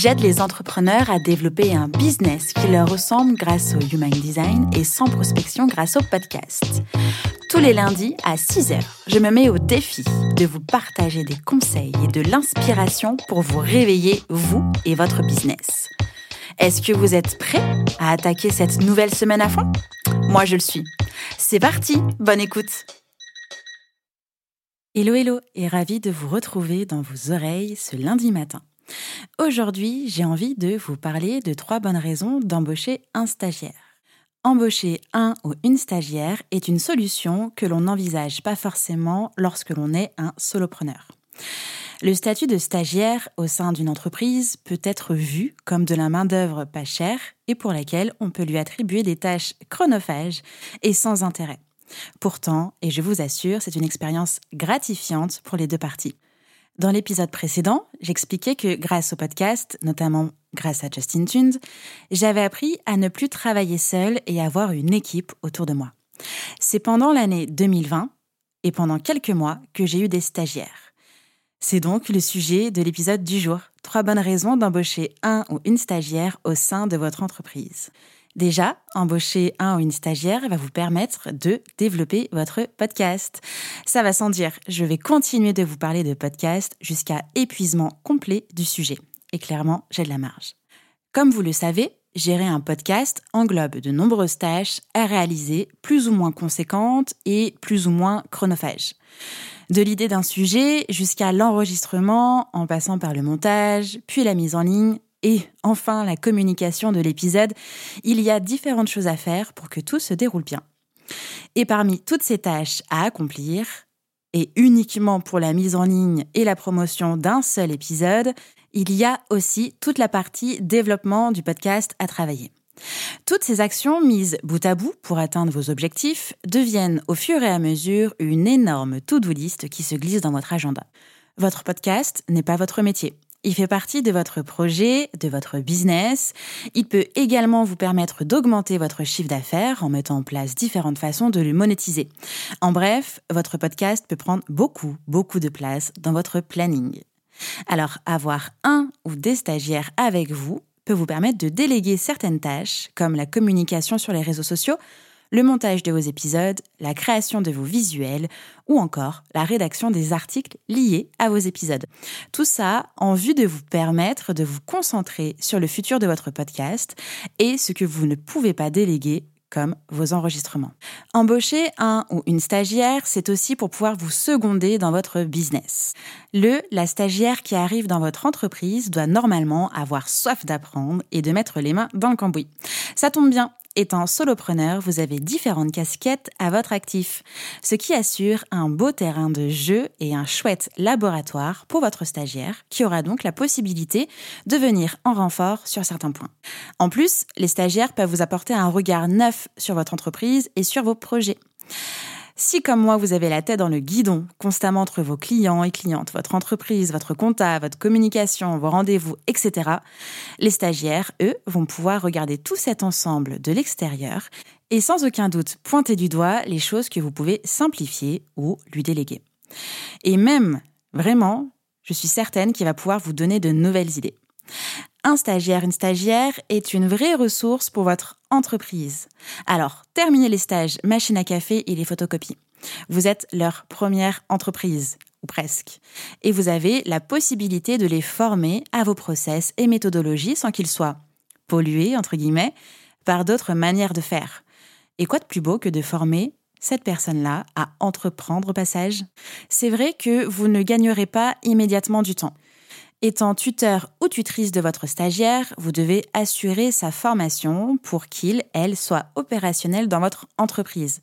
J'aide les entrepreneurs à développer un business qui leur ressemble grâce au Human Design et sans prospection grâce au podcast. Tous les lundis à 6h, je me mets au défi de vous partager des conseils et de l'inspiration pour vous réveiller, vous et votre business. Est-ce que vous êtes prêts à attaquer cette nouvelle semaine à fond? Moi, je le suis. C'est parti, bonne écoute Hello hello et ravi de vous retrouver dans vos oreilles ce lundi matin. Aujourd'hui, j'ai envie de vous parler de trois bonnes raisons d'embaucher un stagiaire. Embaucher un ou une stagiaire est une solution que l'on n'envisage pas forcément lorsque l'on est un solopreneur. Le statut de stagiaire au sein d'une entreprise peut être vu comme de la main-d'œuvre pas chère et pour laquelle on peut lui attribuer des tâches chronophages et sans intérêt. Pourtant, et je vous assure, c'est une expérience gratifiante pour les deux parties. Dans l'épisode précédent, j'expliquais que grâce au podcast, notamment grâce à Justin Tunes, j'avais appris à ne plus travailler seul et avoir une équipe autour de moi. C'est pendant l'année 2020 et pendant quelques mois que j'ai eu des stagiaires. C'est donc le sujet de l'épisode du jour. Trois bonnes raisons d'embaucher un ou une stagiaire au sein de votre entreprise. Déjà, embaucher un ou une stagiaire va vous permettre de développer votre podcast. Ça va sans dire, je vais continuer de vous parler de podcast jusqu'à épuisement complet du sujet. Et clairement, j'ai de la marge. Comme vous le savez, gérer un podcast englobe de nombreuses tâches à réaliser, plus ou moins conséquentes et plus ou moins chronophages. De l'idée d'un sujet jusqu'à l'enregistrement, en passant par le montage, puis la mise en ligne, et enfin la communication de l'épisode, il y a différentes choses à faire pour que tout se déroule bien. Et parmi toutes ces tâches à accomplir, et uniquement pour la mise en ligne et la promotion d'un seul épisode, il y a aussi toute la partie développement du podcast à travailler. Toutes ces actions mises bout à bout pour atteindre vos objectifs deviennent au fur et à mesure une énorme to-do list qui se glisse dans votre agenda. Votre podcast n'est pas votre métier. Il fait partie de votre projet, de votre business. Il peut également vous permettre d'augmenter votre chiffre d'affaires en mettant en place différentes façons de le monétiser. En bref, votre podcast peut prendre beaucoup, beaucoup de place dans votre planning. Alors, avoir un ou des stagiaires avec vous peut vous permettre de déléguer certaines tâches, comme la communication sur les réseaux sociaux, le montage de vos épisodes, la création de vos visuels ou encore la rédaction des articles liés à vos épisodes. Tout ça en vue de vous permettre de vous concentrer sur le futur de votre podcast et ce que vous ne pouvez pas déléguer comme vos enregistrements. Embaucher un ou une stagiaire, c'est aussi pour pouvoir vous seconder dans votre business. Le, la stagiaire qui arrive dans votre entreprise doit normalement avoir soif d'apprendre et de mettre les mains dans le cambouis. Ça tombe bien, Étant solopreneur, vous avez différentes casquettes à votre actif, ce qui assure un beau terrain de jeu et un chouette laboratoire pour votre stagiaire, qui aura donc la possibilité de venir en renfort sur certains points. En plus, les stagiaires peuvent vous apporter un regard neuf sur votre entreprise et sur vos projets. Si comme moi, vous avez la tête dans le guidon, constamment entre vos clients et clientes, votre entreprise, votre compta, votre communication, vos rendez-vous, etc., les stagiaires, eux, vont pouvoir regarder tout cet ensemble de l'extérieur et sans aucun doute pointer du doigt les choses que vous pouvez simplifier ou lui déléguer. Et même, vraiment, je suis certaine qu'il va pouvoir vous donner de nouvelles idées. Un stagiaire, une stagiaire est une vraie ressource pour votre entreprise. Alors, terminez les stages machine à café et les photocopies. Vous êtes leur première entreprise, ou presque. Et vous avez la possibilité de les former à vos process et méthodologies sans qu'ils soient pollués, entre guillemets, par d'autres manières de faire. Et quoi de plus beau que de former cette personne-là à entreprendre au passage? C'est vrai que vous ne gagnerez pas immédiatement du temps. Étant tuteur ou tutrice de votre stagiaire, vous devez assurer sa formation pour qu'il, elle, soit opérationnel dans votre entreprise.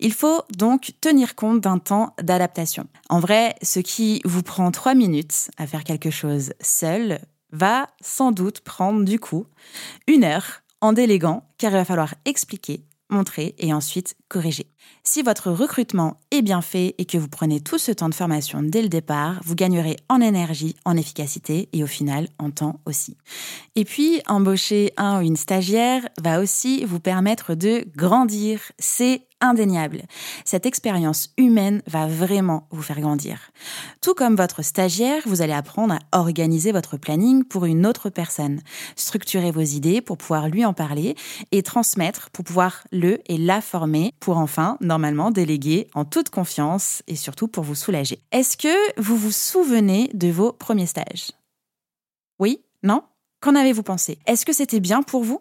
Il faut donc tenir compte d'un temps d'adaptation. En vrai, ce qui vous prend trois minutes à faire quelque chose seul va sans doute prendre du coup une heure en déléguant, car il va falloir expliquer, montrer et ensuite corriger. Si votre recrutement est bien fait et que vous prenez tout ce temps de formation dès le départ, vous gagnerez en énergie, en efficacité et au final en temps aussi. Et puis, embaucher un ou une stagiaire va aussi vous permettre de grandir. C'est indéniable. Cette expérience humaine va vraiment vous faire grandir. Tout comme votre stagiaire, vous allez apprendre à organiser votre planning pour une autre personne, structurer vos idées pour pouvoir lui en parler et transmettre pour pouvoir le et la former pour enfin, normalement, déléguer en toute confiance et surtout pour vous soulager. Est-ce que vous vous souvenez de vos premiers stages? Oui? Non? Qu'en avez-vous pensé? Est-ce que c'était bien pour vous?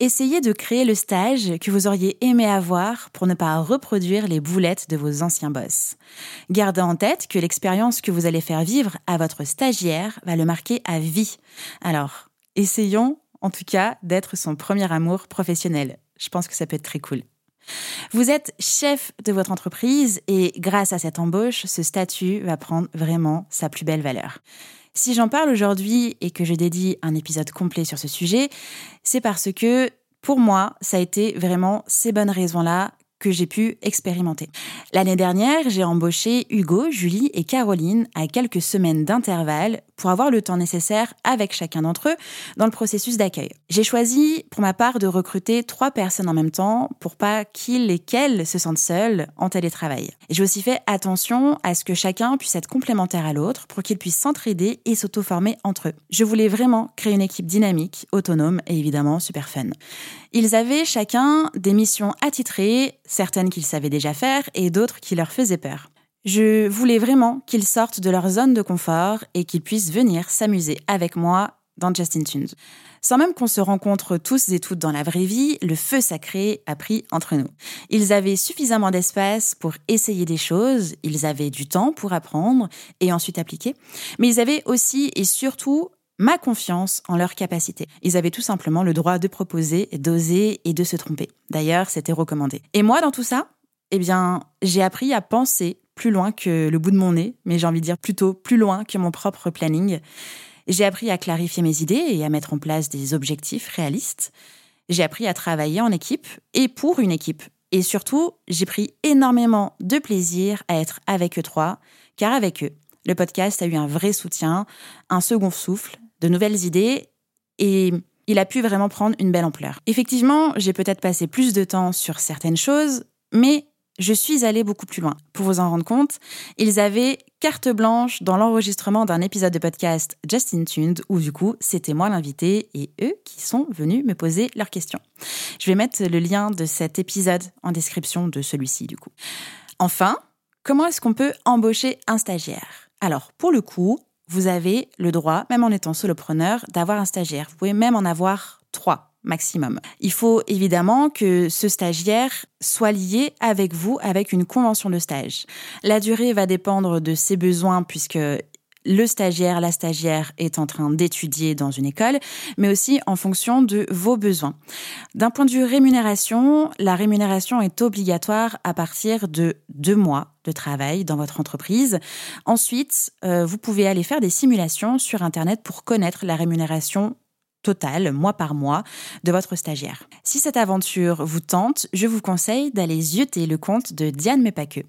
Essayez de créer le stage que vous auriez aimé avoir pour ne pas reproduire les boulettes de vos anciens boss. Gardez en tête que l'expérience que vous allez faire vivre à votre stagiaire va le marquer à vie. Alors, essayons en tout cas d'être son premier amour professionnel. Je pense que ça peut être très cool. Vous êtes chef de votre entreprise et grâce à cette embauche, ce statut va prendre vraiment sa plus belle valeur. Si j'en parle aujourd'hui et que je dédie un épisode complet sur ce sujet, c'est parce que pour moi, ça a été vraiment ces bonnes raisons-là que j'ai pu expérimenter. L'année dernière, j'ai embauché Hugo, Julie et Caroline à quelques semaines d'intervalle pour avoir le temps nécessaire avec chacun d'entre eux dans le processus d'accueil. J'ai choisi pour ma part de recruter trois personnes en même temps pour pas qu'ils et qu'elles se sentent seuls en télétravail. J'ai aussi fait attention à ce que chacun puisse être complémentaire à l'autre pour qu'ils puissent s'entraider et s'auto-former entre eux. Je voulais vraiment créer une équipe dynamique, autonome et évidemment super fun. Ils avaient chacun des missions attitrées, certaines qu'ils savaient déjà faire et d'autres qui leur faisaient peur. Je voulais vraiment qu'ils sortent de leur zone de confort et qu'ils puissent venir s'amuser avec moi dans Justin Tunes. Sans même qu'on se rencontre tous et toutes dans la vraie vie, le feu sacré a pris entre nous. Ils avaient suffisamment d'espace pour essayer des choses, ils avaient du temps pour apprendre et ensuite appliquer, mais ils avaient aussi et surtout ma confiance en leurs capacités. Ils avaient tout simplement le droit de proposer, d'oser et de se tromper. D'ailleurs, c'était recommandé. Et moi, dans tout ça, eh bien, j'ai appris à penser plus loin que le bout de mon nez, mais j'ai envie de dire plutôt plus loin que mon propre planning. J'ai appris à clarifier mes idées et à mettre en place des objectifs réalistes. J'ai appris à travailler en équipe et pour une équipe. Et surtout, j'ai pris énormément de plaisir à être avec eux trois, car avec eux, le podcast a eu un vrai soutien, un second souffle, de nouvelles idées et il a pu vraiment prendre une belle ampleur. Effectivement, j'ai peut-être passé plus de temps sur certaines choses, mais je suis allée beaucoup plus loin. Pour vous en rendre compte, ils avaient carte blanche dans l'enregistrement d'un épisode de podcast Justin Tuned où du coup c'était moi l'invité et eux qui sont venus me poser leurs questions. Je vais mettre le lien de cet épisode en description de celui-ci du coup. Enfin, comment est-ce qu'on peut embaucher un stagiaire? Alors pour le coup, vous avez le droit, même en étant solopreneur, d'avoir un stagiaire. Vous pouvez même en avoir trois maximum. Il faut évidemment que ce stagiaire soit lié avec vous avec une convention de stage. La durée va dépendre de ses besoins puisque le stagiaire, la stagiaire est en train d'étudier dans une école, mais aussi en fonction de vos besoins. D'un point de vue rémunération, la rémunération est obligatoire à partir de deux mois de travail dans votre entreprise. Ensuite, euh, vous pouvez aller faire des simulations sur Internet pour connaître la rémunération total, mois par mois, de votre stagiaire. Si cette aventure vous tente, je vous conseille d'aller zioter le compte de Diane Mepake,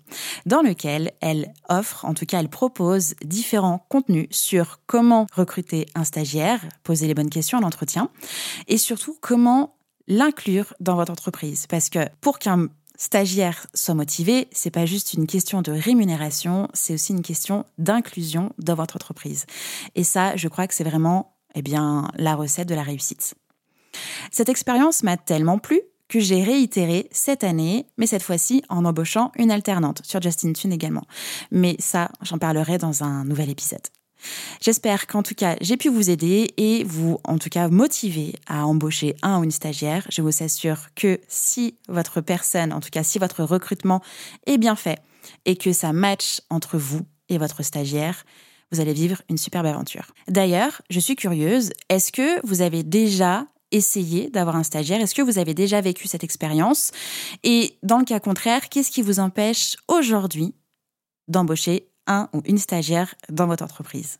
dans lequel elle offre, en tout cas elle propose différents contenus sur comment recruter un stagiaire, poser les bonnes questions à l'entretien, et surtout comment l'inclure dans votre entreprise. Parce que pour qu'un stagiaire soit motivé, c'est pas juste une question de rémunération, c'est aussi une question d'inclusion dans votre entreprise. Et ça, je crois que c'est vraiment eh bien, la recette de la réussite. Cette expérience m'a tellement plu que j'ai réitéré cette année, mais cette fois-ci en embauchant une alternante sur Justin Tune également. Mais ça, j'en parlerai dans un nouvel épisode. J'espère qu'en tout cas, j'ai pu vous aider et vous, en tout cas, motiver à embaucher un ou une stagiaire. Je vous assure que si votre personne, en tout cas, si votre recrutement est bien fait et que ça match entre vous et votre stagiaire, vous allez vivre une superbe aventure. D'ailleurs, je suis curieuse, est-ce que vous avez déjà essayé d'avoir un stagiaire? Est-ce que vous avez déjà vécu cette expérience? Et dans le cas contraire, qu'est-ce qui vous empêche aujourd'hui d'embaucher un ou une stagiaire dans votre entreprise?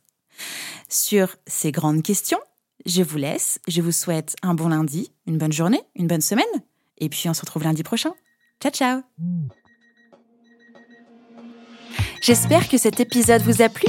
Sur ces grandes questions, je vous laisse. Je vous souhaite un bon lundi, une bonne journée, une bonne semaine. Et puis on se retrouve lundi prochain. Ciao ciao J'espère que cet épisode vous a plu.